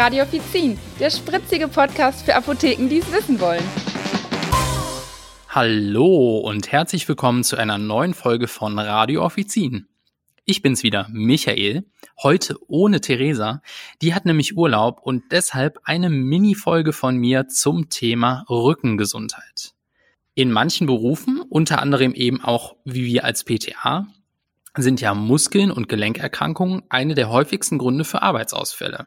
Radio Offizin, der spritzige Podcast für Apotheken, die es wissen wollen. Hallo und herzlich willkommen zu einer neuen Folge von Radio Offizin. Ich bin's wieder, Michael, heute ohne Theresa. Die hat nämlich Urlaub und deshalb eine Mini-Folge von mir zum Thema Rückengesundheit. In manchen Berufen, unter anderem eben auch wie wir als PTA, sind ja Muskeln- und Gelenkerkrankungen eine der häufigsten Gründe für Arbeitsausfälle.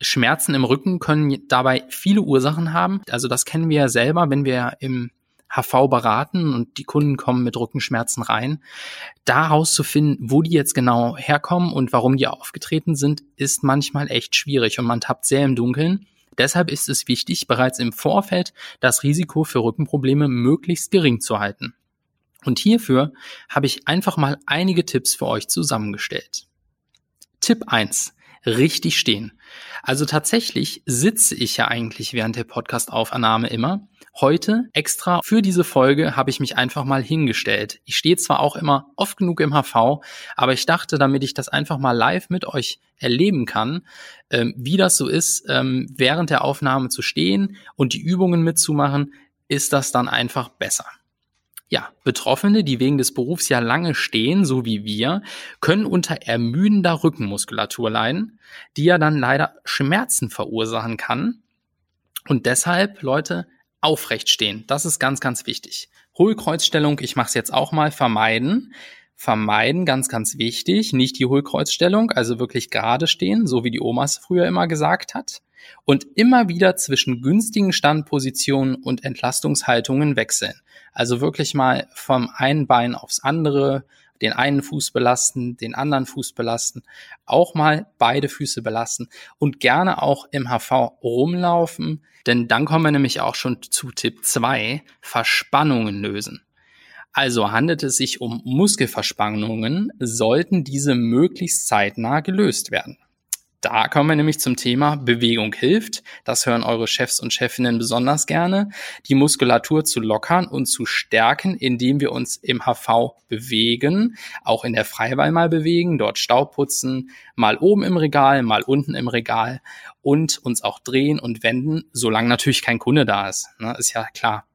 Schmerzen im Rücken können dabei viele Ursachen haben. Also das kennen wir ja selber, wenn wir im HV beraten und die Kunden kommen mit Rückenschmerzen rein. Da herauszufinden, wo die jetzt genau herkommen und warum die aufgetreten sind, ist manchmal echt schwierig und man tappt sehr im Dunkeln. Deshalb ist es wichtig, bereits im Vorfeld das Risiko für Rückenprobleme möglichst gering zu halten. Und hierfür habe ich einfach mal einige Tipps für euch zusammengestellt. Tipp 1 richtig stehen. Also tatsächlich sitze ich ja eigentlich während der Podcast-Aufnahme immer. Heute extra für diese Folge habe ich mich einfach mal hingestellt. Ich stehe zwar auch immer oft genug im HV, aber ich dachte, damit ich das einfach mal live mit euch erleben kann, ähm, wie das so ist, ähm, während der Aufnahme zu stehen und die Übungen mitzumachen, ist das dann einfach besser. Ja, Betroffene, die wegen des Berufs ja lange stehen, so wie wir, können unter ermüdender Rückenmuskulatur leiden, die ja dann leider Schmerzen verursachen kann. Und deshalb, Leute, aufrecht stehen. Das ist ganz, ganz wichtig. Hohlkreuzstellung, ich mache es jetzt auch mal, vermeiden. Vermeiden, ganz, ganz wichtig. Nicht die Hohlkreuzstellung, also wirklich gerade stehen, so wie die Omas früher immer gesagt hat. Und immer wieder zwischen günstigen Standpositionen und Entlastungshaltungen wechseln. Also wirklich mal vom einen Bein aufs andere, den einen Fuß belasten, den anderen Fuß belasten, auch mal beide Füße belasten und gerne auch im HV rumlaufen, denn dann kommen wir nämlich auch schon zu Tipp 2, Verspannungen lösen. Also handelt es sich um Muskelverspannungen, sollten diese möglichst zeitnah gelöst werden. Da kommen wir nämlich zum Thema Bewegung hilft. Das hören eure Chefs und Chefinnen besonders gerne. Die Muskulatur zu lockern und zu stärken, indem wir uns im HV bewegen, auch in der Freiwahl mal bewegen, dort Staub putzen, mal oben im Regal, mal unten im Regal und uns auch drehen und wenden, solange natürlich kein Kunde da ist. Ne, ist ja klar.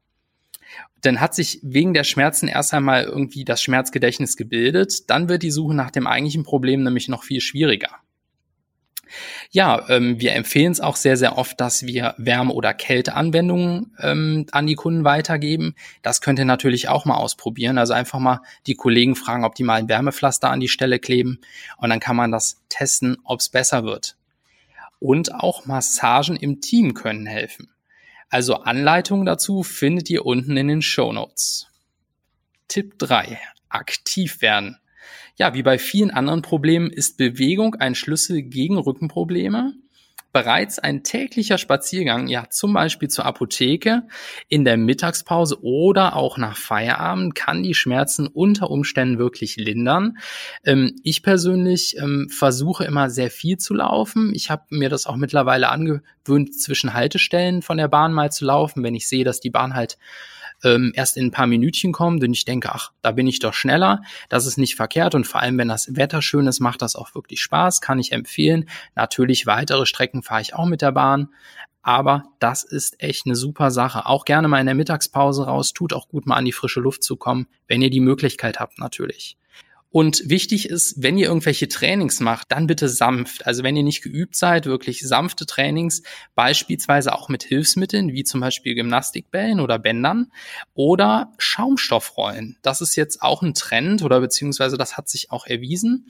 Dann hat sich wegen der Schmerzen erst einmal irgendwie das Schmerzgedächtnis gebildet. Dann wird die Suche nach dem eigentlichen Problem nämlich noch viel schwieriger. Ja, ähm, wir empfehlen es auch sehr, sehr oft, dass wir Wärme- oder Kälteanwendungen ähm, an die Kunden weitergeben. Das könnt ihr natürlich auch mal ausprobieren. Also einfach mal die Kollegen fragen, ob die mal ein Wärmepflaster an die Stelle kleben und dann kann man das testen, ob es besser wird. Und auch Massagen im Team können helfen. Also Anleitungen dazu findet ihr unten in den Show Notes. Tipp 3. Aktiv werden. Ja, wie bei vielen anderen Problemen ist Bewegung ein Schlüssel gegen Rückenprobleme. Bereits ein täglicher Spaziergang, ja zum Beispiel zur Apotheke in der Mittagspause oder auch nach Feierabend, kann die Schmerzen unter Umständen wirklich lindern. Ähm, ich persönlich ähm, versuche immer sehr viel zu laufen. Ich habe mir das auch mittlerweile angewöhnt, zwischen Haltestellen von der Bahn mal zu laufen, wenn ich sehe, dass die Bahn halt ähm, erst in ein paar Minütchen kommen, denn ich denke, ach, da bin ich doch schneller. Das ist nicht verkehrt und vor allem, wenn das Wetter schön ist, macht das auch wirklich Spaß, kann ich empfehlen. Natürlich weitere Strecken fahre ich auch mit der Bahn. Aber das ist echt eine super Sache. Auch gerne mal in der Mittagspause raus. Tut auch gut, mal an die frische Luft zu kommen, wenn ihr die Möglichkeit habt, natürlich. Und wichtig ist, wenn ihr irgendwelche Trainings macht, dann bitte sanft. Also wenn ihr nicht geübt seid, wirklich sanfte Trainings, beispielsweise auch mit Hilfsmitteln, wie zum Beispiel Gymnastikbällen oder Bändern oder Schaumstoffrollen. Das ist jetzt auch ein Trend oder beziehungsweise das hat sich auch erwiesen.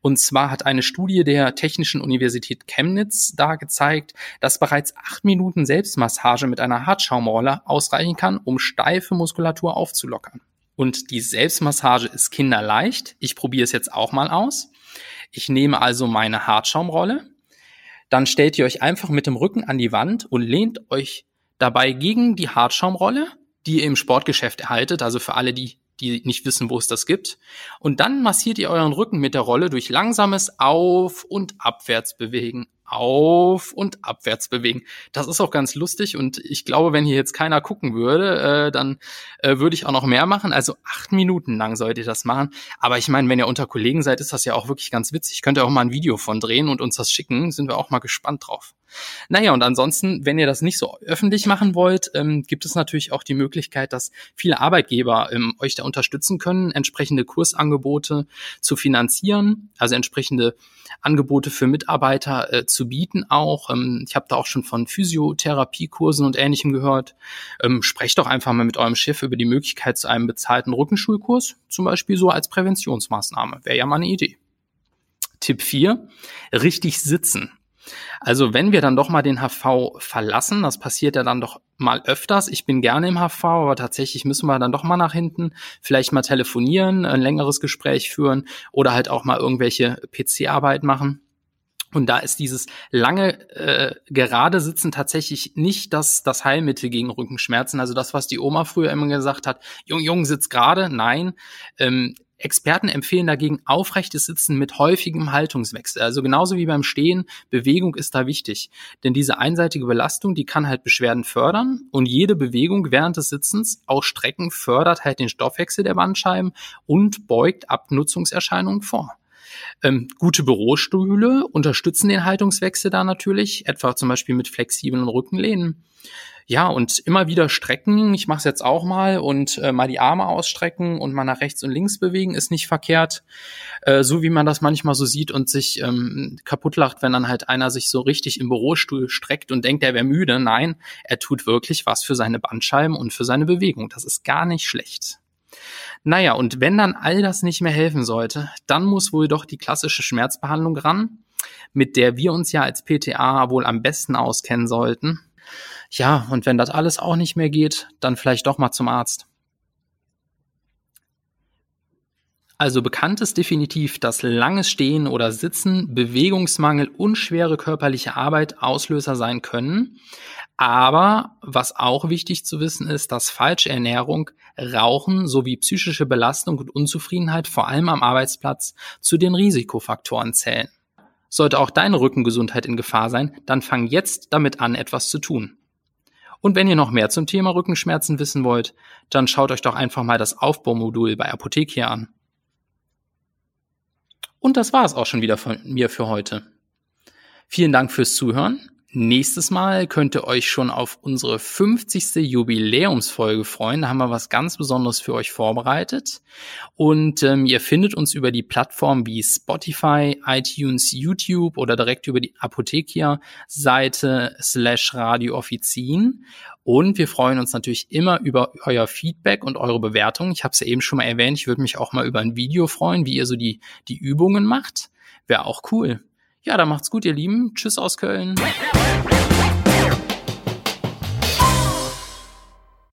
Und zwar hat eine Studie der Technischen Universität Chemnitz da gezeigt, dass bereits acht Minuten Selbstmassage mit einer Hartschaumrolle ausreichen kann, um steife Muskulatur aufzulockern. Und die Selbstmassage ist kinderleicht. Ich probiere es jetzt auch mal aus. Ich nehme also meine Hartschaumrolle. Dann stellt ihr euch einfach mit dem Rücken an die Wand und lehnt euch dabei gegen die Hartschaumrolle, die ihr im Sportgeschäft erhaltet. Also für alle, die, die nicht wissen, wo es das gibt. Und dann massiert ihr euren Rücken mit der Rolle durch langsames Auf- und Abwärts bewegen. Auf und abwärts bewegen. Das ist auch ganz lustig und ich glaube, wenn hier jetzt keiner gucken würde, äh, dann äh, würde ich auch noch mehr machen. Also acht Minuten lang sollt ihr das machen. Aber ich meine, wenn ihr unter Kollegen seid, ist das ja auch wirklich ganz witzig. Könnt ihr auch mal ein Video von drehen und uns das schicken. Sind wir auch mal gespannt drauf. Naja, und ansonsten, wenn ihr das nicht so öffentlich machen wollt, ähm, gibt es natürlich auch die Möglichkeit, dass viele Arbeitgeber ähm, euch da unterstützen können, entsprechende Kursangebote zu finanzieren, also entsprechende Angebote für Mitarbeiter äh, zu bieten auch. Ähm, ich habe da auch schon von Physiotherapiekursen und Ähnlichem gehört. Ähm, sprecht doch einfach mal mit eurem Chef über die Möglichkeit zu einem bezahlten Rückenschulkurs, zum Beispiel so als Präventionsmaßnahme. Wäre ja mal eine Idee. Tipp 4, richtig sitzen. Also wenn wir dann doch mal den HV verlassen, das passiert ja dann doch mal öfters. Ich bin gerne im HV, aber tatsächlich müssen wir dann doch mal nach hinten, vielleicht mal telefonieren, ein längeres Gespräch führen oder halt auch mal irgendwelche PC-Arbeit machen. Und da ist dieses lange äh, gerade Sitzen tatsächlich nicht das, das Heilmittel gegen Rückenschmerzen. Also das, was die Oma früher immer gesagt hat, Jung, Jung, sitz gerade. Nein, ähm, Experten empfehlen dagegen aufrechtes Sitzen mit häufigem Haltungswechsel. Also genauso wie beim Stehen, Bewegung ist da wichtig. Denn diese einseitige Belastung, die kann halt Beschwerden fördern und jede Bewegung während des Sitzens, auch Strecken, fördert halt den Stoffwechsel der Bandscheiben und beugt Abnutzungserscheinungen vor. Ähm, gute Bürostühle unterstützen den Haltungswechsel da natürlich, etwa zum Beispiel mit flexiblen Rückenlehnen. Ja, und immer wieder strecken. Ich mache es jetzt auch mal und äh, mal die Arme ausstrecken und mal nach rechts und links bewegen ist nicht verkehrt. Äh, so wie man das manchmal so sieht und sich ähm, kaputt lacht, wenn dann halt einer sich so richtig im Bürostuhl streckt und denkt, er wäre müde. Nein, er tut wirklich was für seine Bandscheiben und für seine Bewegung. Das ist gar nicht schlecht. Naja, und wenn dann all das nicht mehr helfen sollte, dann muss wohl doch die klassische Schmerzbehandlung ran, mit der wir uns ja als PTA wohl am besten auskennen sollten. Ja, und wenn das alles auch nicht mehr geht, dann vielleicht doch mal zum Arzt. Also bekannt ist definitiv, dass langes Stehen oder Sitzen, Bewegungsmangel und schwere körperliche Arbeit Auslöser sein können. Aber was auch wichtig zu wissen ist, dass falsche Ernährung, Rauchen sowie psychische Belastung und Unzufriedenheit vor allem am Arbeitsplatz zu den Risikofaktoren zählen. Sollte auch deine Rückengesundheit in Gefahr sein, dann fang jetzt damit an, etwas zu tun. Und wenn ihr noch mehr zum Thema Rückenschmerzen wissen wollt, dann schaut euch doch einfach mal das Aufbaumodul bei Apothekia an. Und das war es auch schon wieder von mir für heute. Vielen Dank fürs Zuhören. Nächstes Mal könnt ihr euch schon auf unsere 50. Jubiläumsfolge freuen. Da haben wir was ganz Besonderes für euch vorbereitet. Und ähm, ihr findet uns über die Plattform wie Spotify, iTunes, YouTube oder direkt über die Apothekia-Seite slash Radiooffizien. Und wir freuen uns natürlich immer über euer Feedback und eure Bewertung. Ich habe es ja eben schon mal erwähnt, ich würde mich auch mal über ein Video freuen, wie ihr so die, die Übungen macht. Wäre auch cool. Ja, dann macht's gut, ihr Lieben. Tschüss aus Köln.